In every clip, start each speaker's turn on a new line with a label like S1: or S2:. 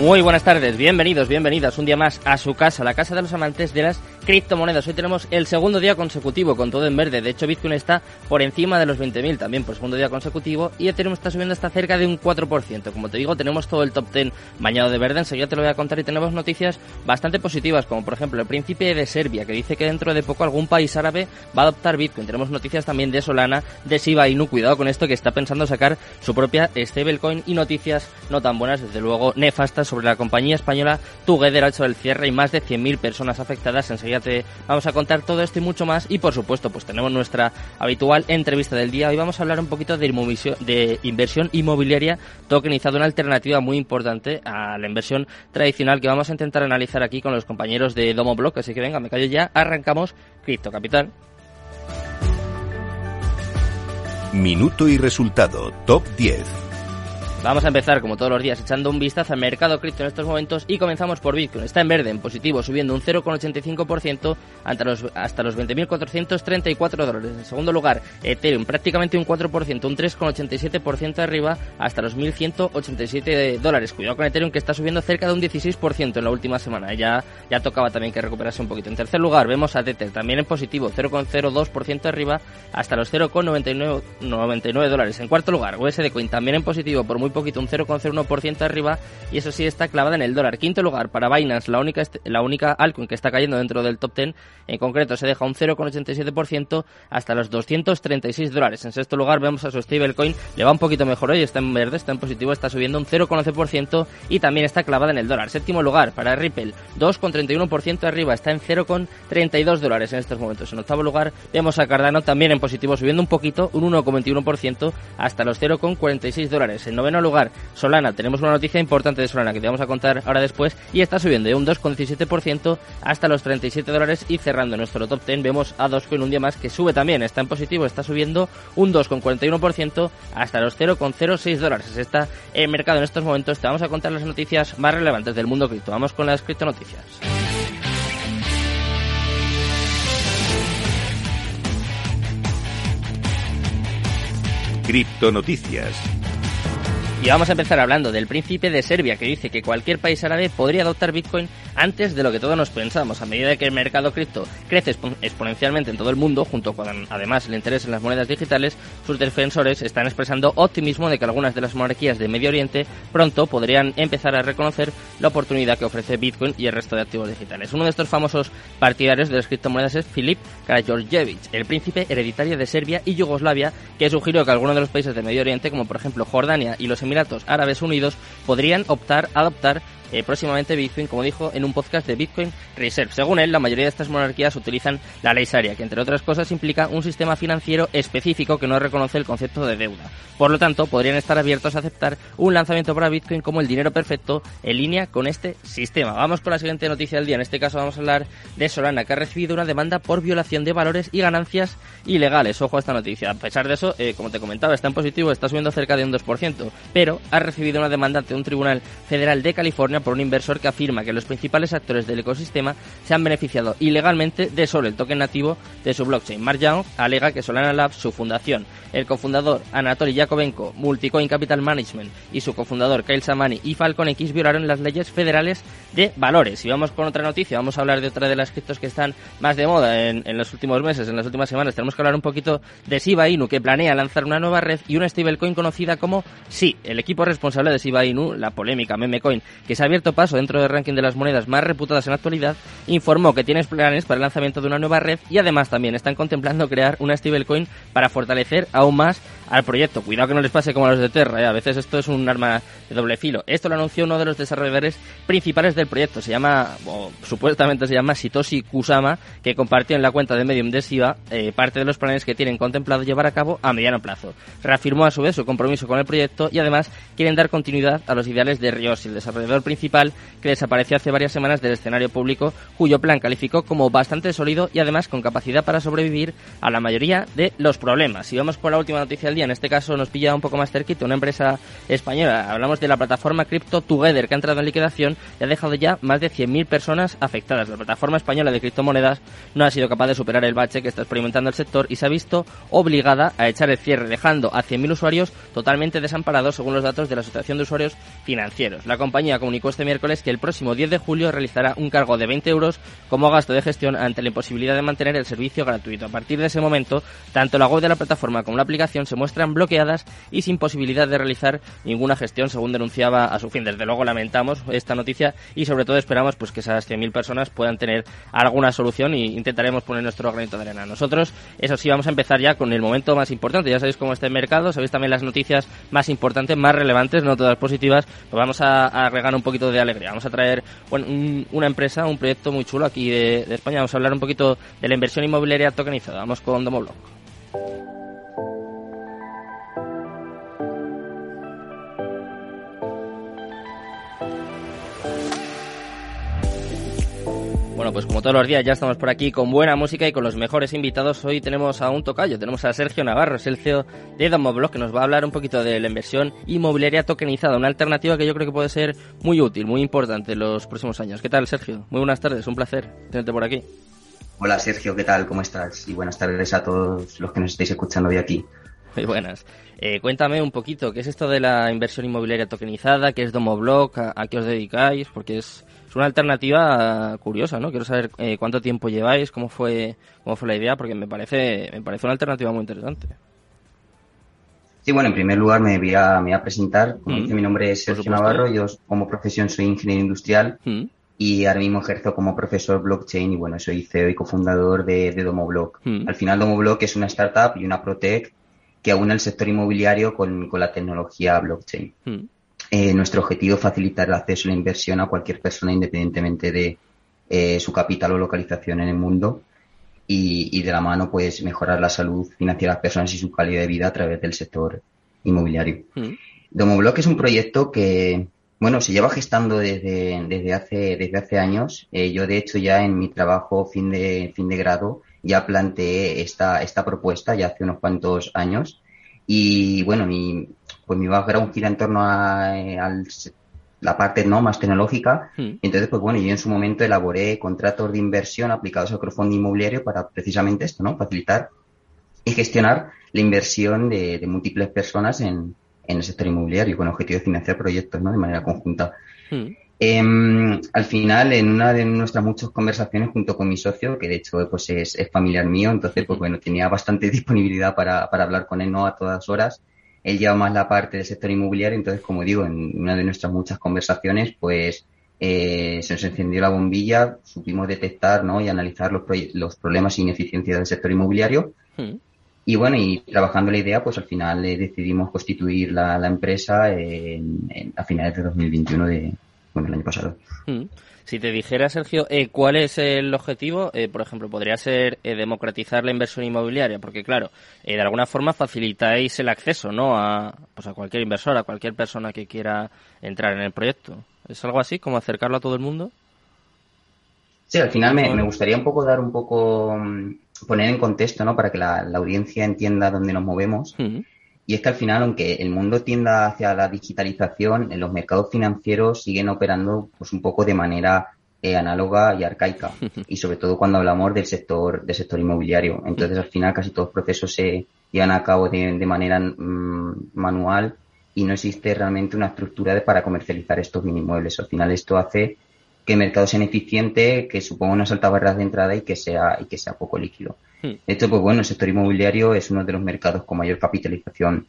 S1: Muy buenas tardes, bienvenidos, bienvenidas un día más a su casa, la casa de los amantes de las criptomonedas. Hoy tenemos el segundo día consecutivo con todo en verde. De hecho, Bitcoin está por encima de los 20.000 también por segundo día consecutivo y Ethereum está subiendo hasta cerca de un 4%. Como te digo, tenemos todo el top 10 bañado de verde. Enseguida te lo voy a contar y tenemos noticias bastante positivas, como por ejemplo el príncipe de Serbia, que dice que dentro de poco algún país árabe va a adoptar Bitcoin. Tenemos noticias también de Solana, de Shiba Inu. Cuidado con esto que está pensando sacar su propia stablecoin y noticias no tan buenas, desde luego nefastas sobre la compañía española Together ha hecho el cierre y más de 100.000 personas afectadas. Enseguida vamos a contar todo esto y mucho más. Y por supuesto, pues tenemos nuestra habitual entrevista del día. Hoy vamos a hablar un poquito de, de inversión inmobiliaria tokenizada, una alternativa muy importante a la inversión tradicional que vamos a intentar analizar aquí con los compañeros de Domo Block. Así que venga, me callo ya. Arrancamos Cripto Capital.
S2: Minuto y resultado, top 10.
S1: Vamos a empezar, como todos los días, echando un vistazo al mercado cripto en estos momentos y comenzamos por Bitcoin. Está en verde, en positivo, subiendo un 0,85% hasta los, hasta los 20.434 dólares. En segundo lugar, Ethereum, prácticamente un 4%, un 3,87% arriba hasta los 1.187 dólares. Cuidado con Ethereum que está subiendo cerca de un 16% en la última semana. Ya, ya tocaba también que recuperase un poquito. En tercer lugar, vemos a Tether, también en positivo, 0,02% arriba hasta los 0,99 dólares. En cuarto lugar, USD Coin, también en positivo por muy poquito, un 0,01% arriba, y eso sí está clavada en el dólar. Quinto lugar para Binance, la única, la única altcoin que está cayendo dentro del top 10, en concreto se deja un 0,87% hasta los 236 dólares. En sexto lugar vemos a su stablecoin, le va un poquito mejor hoy, está en verde, está en positivo, está subiendo un 0,11% y también está clavada en el dólar. Séptimo lugar para Ripple, 2,31% arriba, está en 0,32 dólares en estos momentos. En octavo lugar vemos a Cardano también en positivo, subiendo un poquito, un 1,21% hasta los 0,46 dólares. En noveno lugar, Solana. Tenemos una noticia importante de Solana que te vamos a contar ahora después y está subiendo de un 2,17% hasta los 37 dólares y cerrando nuestro top 10 vemos a Dogecoin un día más que sube también, está en positivo, está subiendo un 2,41% hasta los 0,06 dólares. Está en mercado en estos momentos. Te vamos a contar las noticias más relevantes del mundo cripto. Vamos con las cripto noticias.
S2: Cripto Noticias.
S1: Y vamos a empezar hablando del príncipe de Serbia, que dice que cualquier país árabe podría adoptar Bitcoin antes de lo que todos nos pensamos. A medida que el mercado cripto crece exponencialmente en todo el mundo, junto con además el interés en las monedas digitales, sus defensores están expresando optimismo de que algunas de las monarquías de Medio Oriente pronto podrían empezar a reconocer la oportunidad que ofrece Bitcoin y el resto de activos digitales. Uno de estos famosos partidarios de las criptomonedas es Filip Karađorđević, el príncipe hereditario de Serbia y Yugoslavia, que sugirió que algunos de los países de Medio Oriente, como por ejemplo Jordania y los Emiratos Árabes Unidos podrían optar a adoptar eh, próximamente Bitcoin, como dijo en un podcast de Bitcoin Reserve. Según él, la mayoría de estas monarquías utilizan la ley Sharia, que entre otras cosas implica un sistema financiero específico que no reconoce el concepto de deuda. Por lo tanto, podrían estar abiertos a aceptar un lanzamiento para Bitcoin como el dinero perfecto en línea con este sistema. Vamos con la siguiente noticia del día. En este caso vamos a hablar de Solana, que ha recibido una demanda por violación de valores y ganancias ilegales. Ojo a esta noticia. A pesar de eso, eh, como te comentaba, está en positivo, está subiendo cerca de un 2%, pero ha recibido una demanda ante un tribunal federal de California por un inversor que afirma que los principales actores del ecosistema se han beneficiado ilegalmente de solo el token nativo de su blockchain. Mark Young alega que Solana Labs, su fundación, el cofundador Anatoly Yakovenko, Multicoin Capital Management y su cofundador Kyle Samani y Falcon X violaron las leyes federales de valores. Y vamos con otra noticia, vamos a hablar de otra de las criptos que están más de moda en, en los últimos meses, en las últimas semanas. Tenemos que hablar un poquito de Shiba Inu, que planea lanzar una nueva red y una stablecoin conocida como Sí, el equipo responsable de Shiba Inu, la polémica memecoin, que se ha abierto paso dentro del ranking de las monedas más reputadas en la actualidad, informó que tiene planes para el lanzamiento de una nueva red y además también están contemplando crear una stablecoin para fortalecer aún más al proyecto. Cuidado que no les pase como a los de Terra, ¿eh? a veces esto es un arma de doble filo. Esto lo anunció uno de los desarrolladores principales del proyecto, se llama, o supuestamente se llama Sitoshi Kusama, que compartió en la cuenta de Medium de eh, parte de los planes que tienen contemplado llevar a cabo a mediano plazo. Reafirmó a su vez su compromiso con el proyecto y además quieren dar continuidad a los ideales de Ryoshi, el desarrollador principal que desapareció hace varias semanas del escenario público, cuyo plan calificó como bastante sólido y además con capacidad para sobrevivir a la mayoría de los problemas. Si vamos con la última noticia del día, en este caso nos pilla un poco más cerquita una empresa española. Hablamos de la plataforma Crypto Together que ha entrado en liquidación y ha dejado ya más de 100.000 personas afectadas. La plataforma española de criptomonedas no ha sido capaz de superar el bache que está experimentando el sector y se ha visto obligada a echar el cierre, dejando a 100.000 usuarios totalmente desamparados según los datos de la Asociación de Usuarios Financieros. La compañía comunicó este miércoles que el próximo 10 de julio realizará un cargo de 20 euros como gasto de gestión ante la imposibilidad de mantener el servicio gratuito. A partir de ese momento, tanto la web de la plataforma como la aplicación se muestran bloqueadas y sin posibilidad de realizar ninguna gestión, según denunciaba a su fin. Desde luego lamentamos esta noticia y sobre todo esperamos pues que esas 100.000 personas puedan tener alguna solución y intentaremos poner nuestro granito de arena. Nosotros, eso sí, vamos a empezar ya con el momento más importante. Ya sabéis cómo está el mercado, sabéis también las noticias más importantes, más relevantes, no todas positivas. Pues vamos a, a un poquito de alegría. Vamos a traer una empresa, un proyecto muy chulo aquí de, de, España. Vamos a hablar un poquito de la inversión inmobiliaria tokenizada. Vamos con Domoblock. Bueno, pues como todos los días ya estamos por aquí con buena música y con los mejores invitados. Hoy tenemos a un tocayo, tenemos a Sergio Navarro, es el CEO de Domoblock, que nos va a hablar un poquito de la inversión inmobiliaria tokenizada, una alternativa que yo creo que puede ser muy útil, muy importante en los próximos años. ¿Qué tal, Sergio? Muy buenas tardes, un placer tenerte por aquí.
S3: Hola, Sergio, ¿qué tal? ¿Cómo estás? Y buenas tardes a todos los que nos estáis escuchando hoy aquí.
S1: Muy buenas. Eh, cuéntame un poquito, ¿qué es esto de la inversión inmobiliaria tokenizada? ¿Qué es Domoblock? ¿A, qué os dedicáis? Porque es, es una alternativa curiosa, ¿no? Quiero saber eh, cuánto tiempo lleváis, cómo fue, cómo fue la idea, porque me parece, me parece una alternativa muy interesante.
S3: Sí, bueno, en primer lugar me voy a, me voy a presentar. Como dice, mi nombre es Sergio Navarro, yo como profesión soy ingeniero industrial y ahora mismo ejerzo como profesor blockchain y bueno, soy CEO y cofundador de, de Domoblock. Al final Domoblock es una startup y una protec que aúna el sector inmobiliario con, con la tecnología blockchain. Eh, nuestro objetivo es facilitar el acceso a la inversión a cualquier persona independientemente de eh, su capital o localización en el mundo y, y, de la mano pues mejorar la salud financiera de las personas y su calidad de vida a través del sector inmobiliario. Mm. Domoblock es un proyecto que, bueno, se lleva gestando desde, desde, hace, desde hace años. Eh, yo, de hecho, ya en mi trabajo fin de, fin de grado ya planteé esta, esta propuesta ya hace unos cuantos años. Y bueno, mi, pues mi background gira en torno a, la parte no más tecnológica. Hmm. Entonces, pues bueno, yo en su momento elaboré contratos de inversión aplicados al crowdfunding inmobiliario para precisamente esto, ¿no? Facilitar y gestionar la inversión de, múltiples personas en, el sector inmobiliario con el objetivo de financiar proyectos, ¿no? De manera conjunta. Hmm. Em, al final, en una de nuestras muchas conversaciones junto con mi socio, que de hecho pues es, familiar mío, entonces pues bueno, tenía bastante disponibilidad para, para hablar con él, ¿no? A todas horas él lleva más la parte del sector inmobiliario, entonces, como digo, en una de nuestras muchas conversaciones, pues eh, se nos encendió la bombilla, supimos detectar ¿no? y analizar los, los problemas e ineficiencias del sector inmobiliario. Y bueno, y trabajando la idea, pues al final eh, decidimos constituir la, la empresa en, a finales de 2021 de, bueno, el año pasado.
S1: Hmm. Si te dijera, Sergio, eh, ¿cuál es el objetivo? Eh, por ejemplo, podría ser eh, democratizar la inversión inmobiliaria, porque claro, de alguna forma facilitáis el acceso, ¿no? A, pues a cualquier inversor, a cualquier persona que quiera entrar en el proyecto. ¿Es algo así, como acercarlo a todo el mundo?
S3: Sí, al final me, gustaría un poco dar un poco, mm, poner en contexto, ¿no? Para que la, audiencia entienda dónde nos movemos. Y es que al final, aunque el mundo tienda hacia la digitalización, en los mercados financieros siguen operando pues un poco de manera eh, análoga y arcaica. Y sobre todo cuando hablamos del sector, del sector inmobiliario. Entonces, al final, casi todos los procesos se llevan a cabo de, manera mm, manual y no existe realmente una estructura de, para comercializar estos inmuebles. Al final, esto hace que el mercado sea ineficiente, que suponga unas altas barreras de entrada y que sea, y que sea poco líquido. Hmm. Hecho, pues bueno, el sector inmobiliario es uno de los mercados con mayor capitalización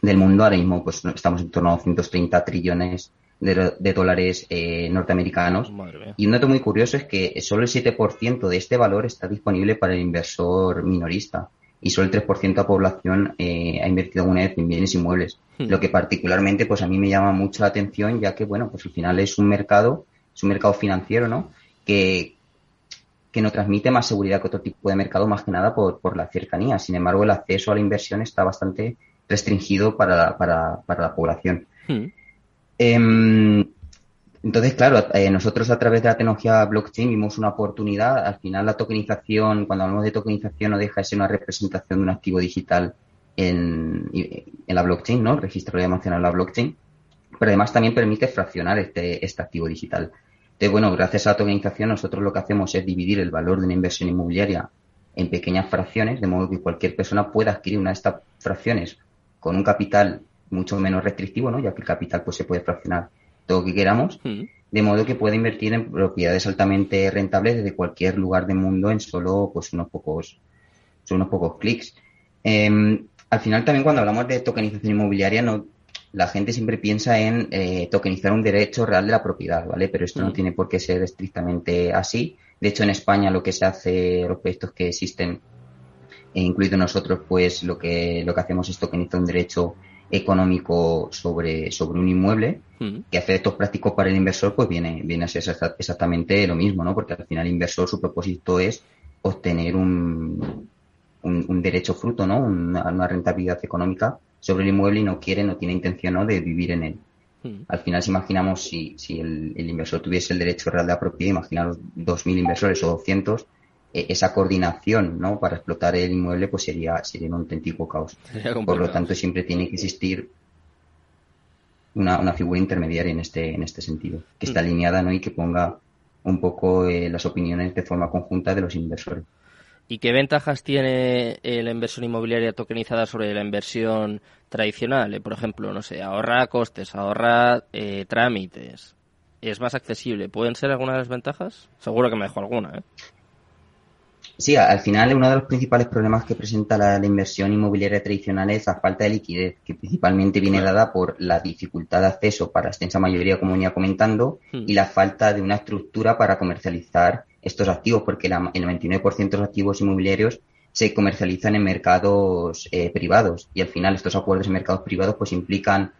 S3: del mundo. Ahora mismo pues estamos en torno a 230 trillones de, dólares eh, norteamericanos. Y un dato muy curioso es que solo el 7% de este valor está disponible para el inversor minorista. y solo el 3% de la población eh, ha invertido alguna vez en bienes inmuebles. Hmm. Lo que particularmente pues a mí me llama mucho la atención ya que bueno pues al final es un mercado, es un mercado financiero, ¿no? Que, que no transmite más seguridad que otro tipo de mercado, más que nada por, por la cercanía. Sin embargo, el acceso a la inversión está bastante restringido para, para, para la población. Hmm. Em, entonces, claro, eh, nosotros a través de la tecnología blockchain vimos una oportunidad. Al final, la tokenización, cuando hablamos de tokenización, no deja de ser una representación de un activo digital en, en la blockchain, ¿no? El registro de mencionar la blockchain. Pero además también permite fraccionar este, este activo digital. Entonces, bueno, gracias a la tokenización nosotros lo que hacemos es dividir el valor de una inversión inmobiliaria en pequeñas fracciones, de modo que cualquier persona pueda adquirir una de estas fracciones con un capital mucho menos restrictivo, ¿no? Ya que el capital pues se puede fraccionar todo lo que queramos, mm. de modo que pueda invertir en propiedades altamente rentables desde cualquier lugar del mundo en solo pues unos pocos, unos pocos clics. Em, al final también cuando hablamos de tokenización inmobiliaria no la gente siempre piensa en eh, tokenizar un derecho real de la propiedad, ¿vale? Pero esto no mm. tiene por qué ser estrictamente así. De hecho, en España lo que se hace, los proyectos que existen, e incluido nosotros, pues lo que, lo que hacemos es tokenizar un derecho económico sobre, sobre un inmueble, mm. que hace efectos prácticos para el inversor, pues viene, viene a ser exactamente lo mismo, ¿no? Porque al final el inversor su propósito es obtener un, un, derecho fruto, ¿no? una rentabilidad económica sobre el inmueble y no quiere, no tiene intención de vivir en él. Hmm. Al final, si imaginamos si, si el, inversor tuviese el derecho real de la propiedad, imaginaros 2.000 inversores o 200, e, esa coordinación ¿no? para explotar el inmueble pues sería, sería un auténtico caos. Por lo tanto, siempre tiene que existir una, una, figura intermediaria en este, en este sentido, que está hmm. alineada ¿no? y que ponga un poco eh, las opiniones de forma conjunta de los inversores.
S1: ¿Y qué ventajas tiene la inversión inmobiliaria tokenizada sobre la inversión tradicional? Eh, por ejemplo, no sé, ahorra costes, ahorra eh, trámites, es más accesible. ¿Pueden ser algunas de las ventajas? Seguro que me dejo alguna, ¿eh?
S3: Sí, al final uno de los principales problemas que presenta la, inversión inmobiliaria tradicional es la falta de liquidez, que principalmente viene dada por la dificultad de acceso para la extensa mayoría, como venía comentando, hmm. y la falta de una estructura para comercializar estos activos, porque el 99% de los activos inmobiliarios se comercializan en mercados eh, privados y al final estos acuerdos en mercados privados pues implican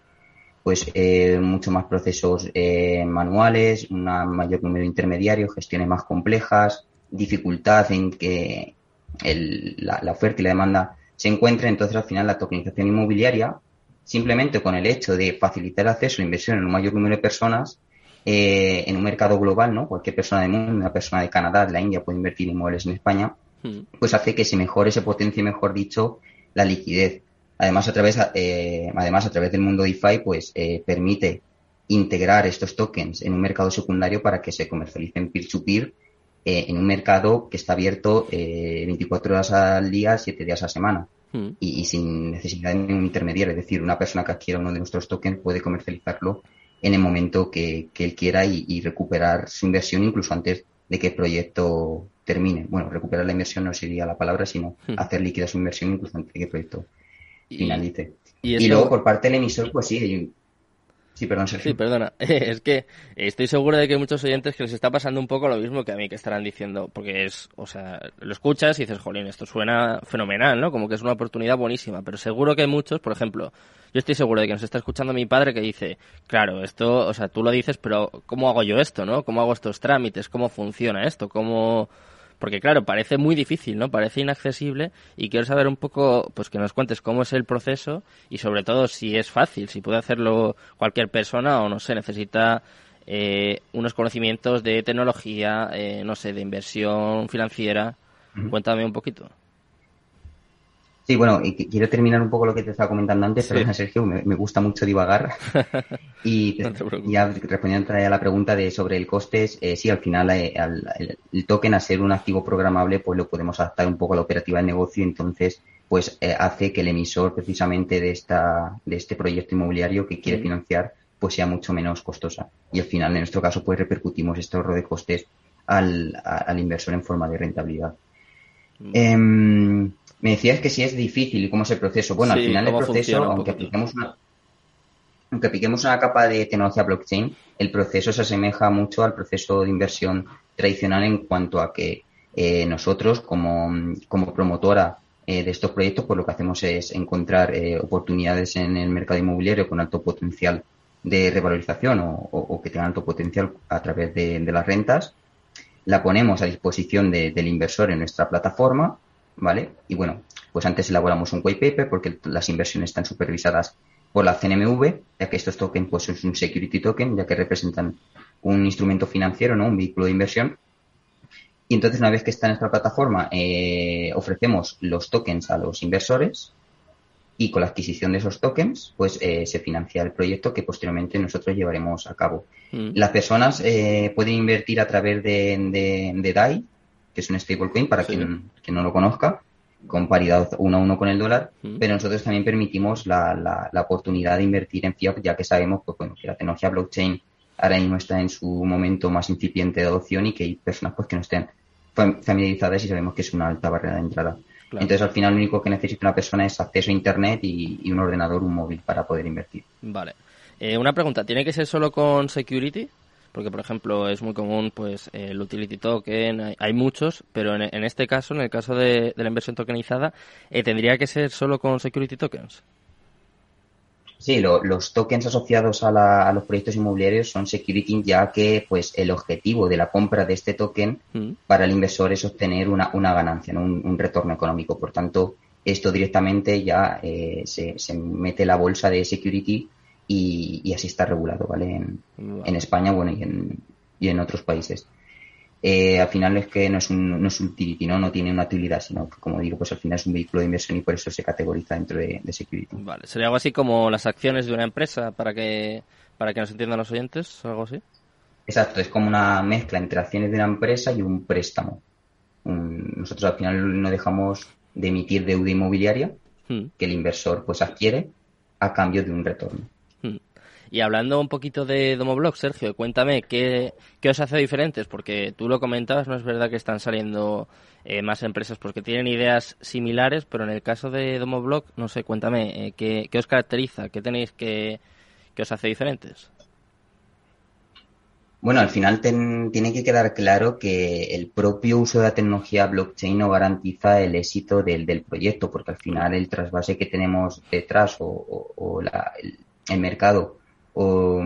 S3: pues eh, mucho más procesos eh, manuales, un mayor número de intermediarios, gestiones más complejas, dificultad en que la, oferta y la demanda se encuentren. Entonces, al final, la tokenización inmobiliaria, simplemente con el hecho de facilitar el acceso a la inversión en un mayor número de personas, eh, en un mercado global, ¿no? Cualquier persona del mundo, una persona de Canadá, de la India puede invertir en inmuebles en España, hmm. pues hace que se mejore, se potencie, mejor dicho, la liquidez. Además, a través, eh, además, a través del mundo DeFi, pues eh, permite integrar estos tokens en un mercado secundario para que se comercialicen peer-to-peer en un mercado que está abierto 24 horas al día, 7 días a la semana. Hmm. Y, y, sin necesidad de ningún intermediario. Es decir, una persona que adquiera uno de nuestros tokens puede comercializarlo en el momento que, él quiera y, recuperar su inversión incluso antes de que el proyecto termine. Bueno, recuperar la inversión no sería la palabra, sino hmm. hacer líquida su inversión incluso antes de que el proyecto finalice. Y, luego por parte del emisor, pues sí, Sí,
S1: Sí, perdona. Es que estoy seguro de que hay muchos oyentes que les está pasando un poco lo mismo que a mí, que estarán diciendo, porque es, o sea, lo escuchas y dices, jolín, esto suena fenomenal, ¿no? Como que es una oportunidad buenísima, pero seguro que hay muchos, por ejemplo, yo estoy seguro de que nos está escuchando mi padre que dice, claro, esto, o sea, tú lo dices, pero ¿cómo hago yo esto, no? ¿Cómo hago estos trámites? ¿Cómo funciona esto? ¿Cómo, porque claro, parece muy difícil, ¿no? Parece inaccesible y quiero saber un poco, pues que nos cuentes cómo es el proceso y sobre todo si es fácil, si puede hacerlo cualquier persona o no sé, necesita eh, unos conocimientos de tecnología, eh, no sé, de inversión financiera. Cuéntame un poquito.
S3: Sí, bueno, y quiero terminar un poco lo que te estaba comentando antes, pero Sergio, me, gusta mucho divagar. y ya respondiendo a la pregunta de sobre el coste, eh, sí, al final eh, el, token a ser un activo programable, pues lo podemos adaptar un poco a la operativa del negocio, entonces pues eh, hace que el emisor precisamente de esta de este proyecto inmobiliario que quiere financiar pues sea mucho menos costosa. Y al final, en nuestro caso, pues repercutimos este ahorro de costes al, al inversor en forma de rentabilidad. Me decías que si es difícil y cómo es el proceso. Bueno, al final el proceso, aunque apliquemos una, aunque apliquemos una capa de tecnología blockchain, el proceso se asemeja mucho al proceso de inversión tradicional en cuanto a que eh, nosotros, como, como promotora de estos proyectos, pues lo que hacemos es encontrar oportunidades en el mercado inmobiliario con alto potencial de revalorización o, que tengan alto potencial a través de, las rentas. La ponemos a disposición del inversor en nuestra plataforma, ¿vale? Y bueno, pues antes elaboramos un white paper porque las inversiones están supervisadas por la CNMV, ya que estos tokens pues es un security token, ya que representan un instrumento financiero, ¿no? Un vehículo de inversión. Y entonces una vez que está en nuestra plataforma, eh, ofrecemos los tokens a los inversores y con la adquisición de esos tokens, pues eh, se financia el proyecto que posteriormente nosotros llevaremos a cabo. Mm. Las personas eh, pueden invertir a través de, de, DAI, que es un stablecoin para quien, quien no lo conozca, con paridad uno a uno con el dólar, mm. pero nosotros también permitimos la, la, oportunidad de invertir en fiat, ya que sabemos pues, bueno, que la tecnología blockchain ahora mismo está en su momento más incipiente de adopción y que hay personas pues, que no estén familiarizadas y sabemos que es una alta barrera de entrada. Entonces, al final, lo único que necesita una persona es acceso a Internet y, un ordenador, un móvil para poder invertir.
S1: Vale. Eh, una pregunta, ¿tiene que ser solo con security? Porque por ejemplo es muy común pues el utility token hay, muchos pero en, este caso en el caso de, la inversión tokenizada eh, tendría que ser solo con security tokens
S3: Sí, los tokens asociados a, los proyectos inmobiliarios son security, ya que pues el objetivo de la compra de este token mm. para el inversor es obtener una, una ganancia, un, retorno económico. Por tanto, esto directamente ya eh, se, se, mete la bolsa de security y, así está regulado, ¿vale? En, España, bueno, y en, y en otros países. Eh, al final es que no es un, no es un utility, ¿no? No tiene una utilidad, sino que, como digo, pues al final es un vehículo de inversión y por eso se categoriza dentro de, security.
S1: Vale, sería algo así como las acciones de una empresa para que, para que nos entiendan los oyentes, algo así.
S3: Exacto, es como una mezcla entre acciones de una empresa y un préstamo. nosotros al final no dejamos de emitir deuda inmobiliaria hmm. que el inversor pues adquiere a cambio de un retorno.
S1: Y hablando un poquito de Domoblog, Sergio, cuéntame qué, os hace diferentes, porque tú lo comentabas, no es verdad que están saliendo eh, más empresas porque tienen ideas similares, pero en el caso de Domoblog, no sé, cuéntame, eh, ¿qué, os caracteriza? ¿Qué tenéis que, os hace diferentes?
S3: Bueno, al final tiene que quedar claro que el propio uso de la tecnología blockchain no garantiza el éxito del, proyecto, porque al final el trasvase que tenemos detrás o, el, mercado o,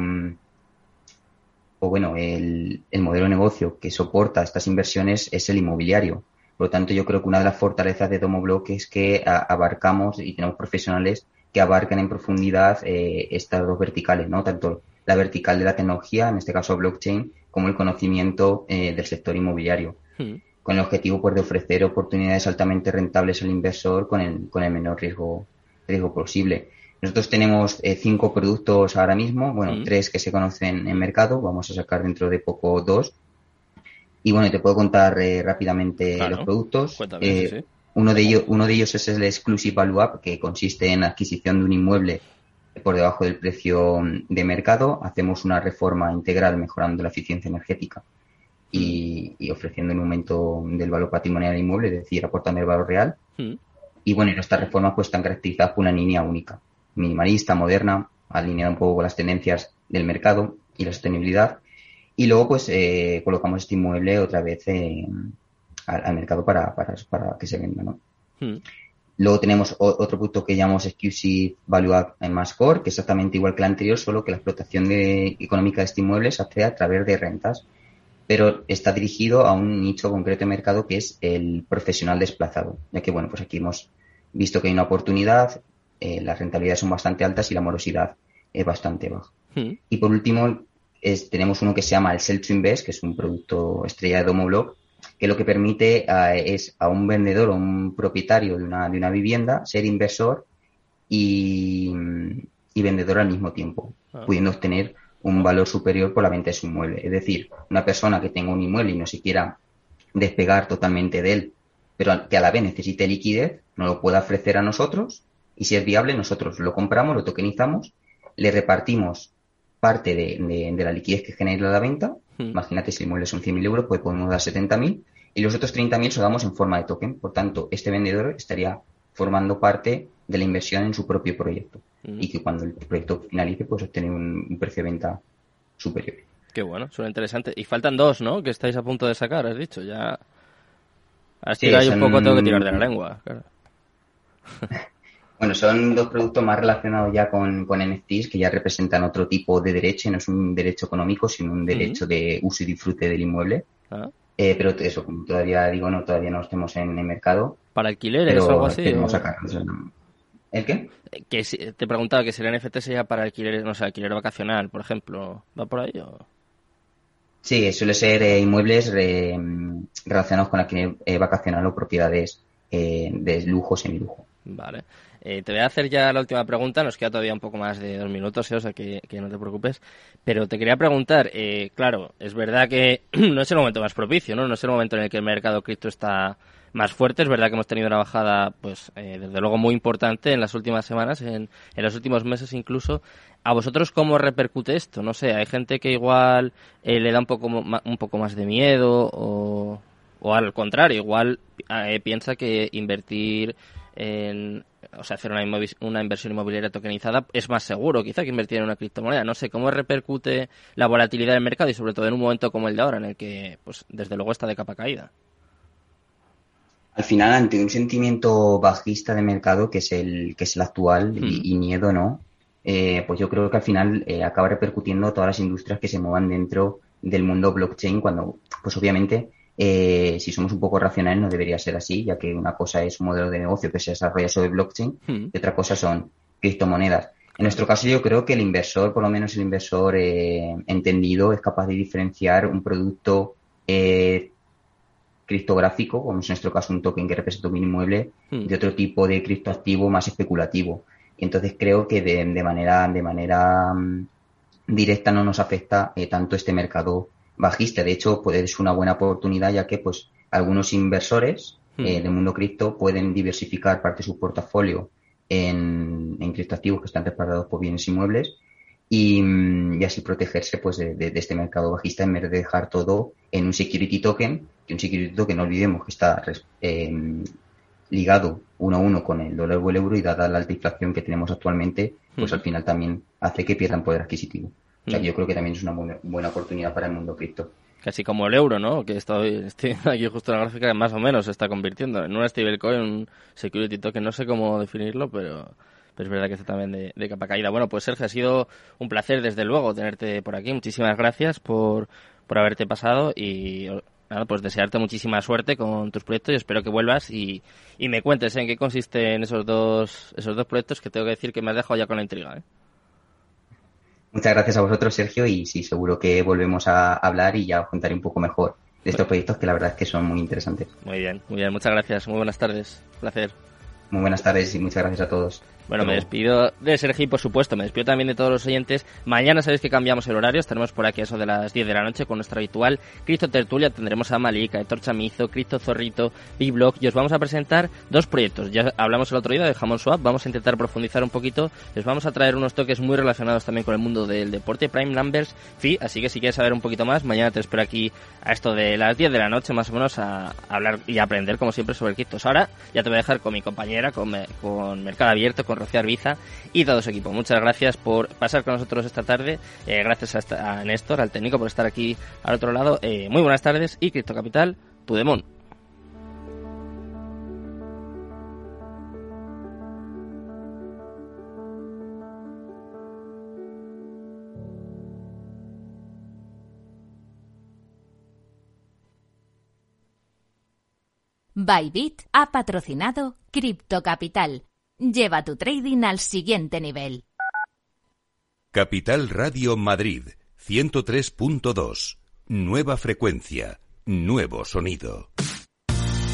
S3: o bueno, el, el, modelo de negocio que soporta estas inversiones es el inmobiliario. Por lo tanto, yo creo que una de las fortalezas de Domoblock es que abarcamos y tenemos profesionales que abarcan en profundidad eh, estas dos verticales, ¿no? Tanto la vertical de la tecnología, en este caso blockchain, como el conocimiento eh, del sector inmobiliario. Hmm. Con el objetivo pues, de ofrecer oportunidades altamente rentables al inversor con el, con el menor riesgo, riesgo posible. Nosotros tenemos eh, cinco productos ahora mismo, bueno, tres que se conocen en mercado, vamos a sacar dentro de poco dos. Y bueno, te puedo contar eh, rápidamente los productos. Eh, uno, de ellos, uno de ellos es el Exclusive Value Up, que consiste en adquisición de un inmueble por debajo del precio de mercado. Hacemos una reforma integral mejorando la eficiencia energética y, ofreciendo un aumento del valor patrimonial del inmueble, es decir, aportando el valor real. Y bueno, estas reformas pues están caracterizadas por una línea única minimalista, moderna, alineada un poco con las tendencias del mercado y la sostenibilidad. Y luego, pues, eh, colocamos este inmueble otra vez al, mercado para, para, para, que se venda, ¿no? Hmm. Luego tenemos otro punto que llamamos Exclusive Value Add en Mass Core, que es exactamente igual que el anterior, solo que la explotación económica de este inmueble se hace a través de rentas, pero está dirigido a un nicho concreto de mercado que es el profesional desplazado, ya que, bueno, pues aquí hemos visto que hay una oportunidad, eh, las rentabilidades son bastante altas y la morosidad es bastante baja. Hmm. Y por último, tenemos uno que se llama el Sell to Invest, que es un producto estrella de Domoblock, que lo que permite eh, es a un vendedor o un propietario de una, de una vivienda ser inversor y, vendedor al mismo tiempo, ah. pudiendo obtener un valor superior por la venta de su inmueble. Es decir, una persona que tenga un inmueble y no se quiera despegar totalmente de él, pero que a la vez necesite liquidez, no lo pueda ofrecer a nosotros y si es viable, nosotros lo compramos, lo tokenizamos, le repartimos parte de, la liquidez que genera la venta. Hmm. Imagínate si el inmueble son 100.000 euros, pues podemos dar 70.000 y los otros 30.000 se damos en forma de token. Por tanto, este vendedor estaría formando parte de la inversión en su propio proyecto hmm. y que cuando el proyecto finalice, pues obtener un, precio de venta superior.
S1: Qué bueno, suena interesante. Y faltan dos, ¿no? Que estáis a punto de sacar, has dicho. Ya. Así hay un poco tengo que tirar de la lengua. Claro.
S3: Bueno, son dos productos más relacionados ya con, con NFTs que ya representan otro tipo de derecho, y no es un derecho económico, sino un derecho de uso y disfrute del inmueble. Ah. Eh, pero eso, como todavía digo, no todavía no estemos en el mercado.
S1: ¿Para alquileres o algo así?
S3: ¿El qué?
S1: Eh, que te preguntaba que si el NFT sería para alquileres, no sé, alquiler vacacional, por ejemplo. ¿Va por ahí o...?
S3: Sí, suele ser eh, inmuebles relacionados con alquiler vacacional o propiedades de lujo, semilujo.
S1: Vale. Eh, te voy a hacer ya la última pregunta, nos queda todavía un poco más de dos minutos, ¿eh? o sea que, no te preocupes. Pero te quería preguntar, eh, claro, es verdad que no es el momento más propicio, ¿no? No es el momento en el que el mercado cripto está más fuerte. Es verdad que hemos tenido una bajada, pues, desde luego muy importante en las últimas semanas, en, en los últimos meses incluso. ¿A vosotros cómo repercute esto? No sé, hay gente que igual le da un poco, un poco más de miedo o, o al contrario, igual piensa que invertir en, o sea, hacer una, una inversión inmobiliaria tokenizada es más seguro quizá que invertir en una criptomoneda. No sé cómo repercute la volatilidad del mercado y sobre todo en un momento como el de ahora en el que, pues, desde luego está de capa caída.
S3: Al final, ante un sentimiento bajista de mercado que es el que es el actual y, hmm. miedo, ¿no? Eh, pues yo creo que al final eh, acaba repercutiendo todas las industrias que se muevan dentro del mundo blockchain cuando, pues obviamente, eh, si somos un poco racionales, no debería ser así, ya que una cosa es un modelo de negocio que se desarrolla sobre blockchain hmm. y otra cosa son criptomonedas. En nuestro caso, yo creo que el inversor, por lo menos el inversor eh, entendido, es capaz de diferenciar un producto eh, criptográfico, como es en nuestro caso un token que representa un inmueble, hmm. de otro tipo de criptoactivo más especulativo. Y entonces creo que de, manera, de manera mm, directa no nos afecta tanto este mercado bajista. De hecho, puede ser una buena oportunidad ya que pues algunos inversores hmm. eh, del mundo cripto pueden diversificar parte de su portafolio en, en criptoactivos que están respaldados por bienes inmuebles y, y así protegerse pues de, este mercado bajista en vez de dejar todo en un security token, que un security token no olvidemos que está eh, ligado uno a uno con el dólar o el euro y dada la alta inflación que tenemos actualmente, pues hmm. al final también hace que pierdan poder adquisitivo. O sea, yo creo que también es una buena, oportunidad para el mundo cripto.
S1: Casi como el euro, ¿no? Que estoy, estoy aquí justo en la gráfica más o menos se está convirtiendo en una stablecoin, un security token, no sé cómo definirlo, pero, pero es verdad que está también de, capa caída. Bueno, pues Sergio, ha sido un placer desde luego tenerte por aquí. Muchísimas gracias por, por haberte pasado y nada, pues desearte muchísima suerte con tus proyectos y espero que vuelvas y, y me cuentes en qué consisten esos dos, esos dos proyectos que tengo que decir que me has dejado ya con la intriga. ¿eh?
S3: Muchas gracias a vosotros, Sergio, y sí, seguro que volvemos a hablar y ya os contaré un poco mejor de estos proyectos que la verdad es que son muy interesantes.
S1: Muy bien, muy bien, muchas gracias, muy buenas tardes, placer.
S3: Muy buenas tardes y muchas gracias a todos.
S1: Bueno, me despido de Sergi, por supuesto, me despido también de todos los oyentes. Mañana sabéis que cambiamos el horario, estaremos por aquí a eso de las 10 de la noche con nuestra habitual Cristo Tertulia. Tendremos a Malika, Héctor Chamizo, Cristo Zorrito, Biblog y os vamos a presentar dos proyectos. Ya hablamos el otro día de Jamón Swap, vamos a intentar profundizar un poquito. Les vamos a traer unos toques muy relacionados también con el mundo del deporte, Prime Numbers, Fee. Así que si quieres saber un poquito más, mañana te espero aquí a esto de las 10 de la noche más o menos a hablar y aprender como siempre sobre criptos. Ahora ya te voy a dejar con mi compañera, con, con Mercado Abierto, con Rocío Arbiza y todo su equipo. Muchas gracias por pasar con nosotros esta tarde. Eh, gracias a, Néstor, al técnico, por estar aquí al otro lado. Eh, muy buenas tardes y Cripto Capital, tu demon.
S4: Bybit ha patrocinado Cripto Capital Lleva tu trading al siguiente nivel.
S2: Capital Radio Madrid 103.2. Nueva frecuencia, nuevo sonido.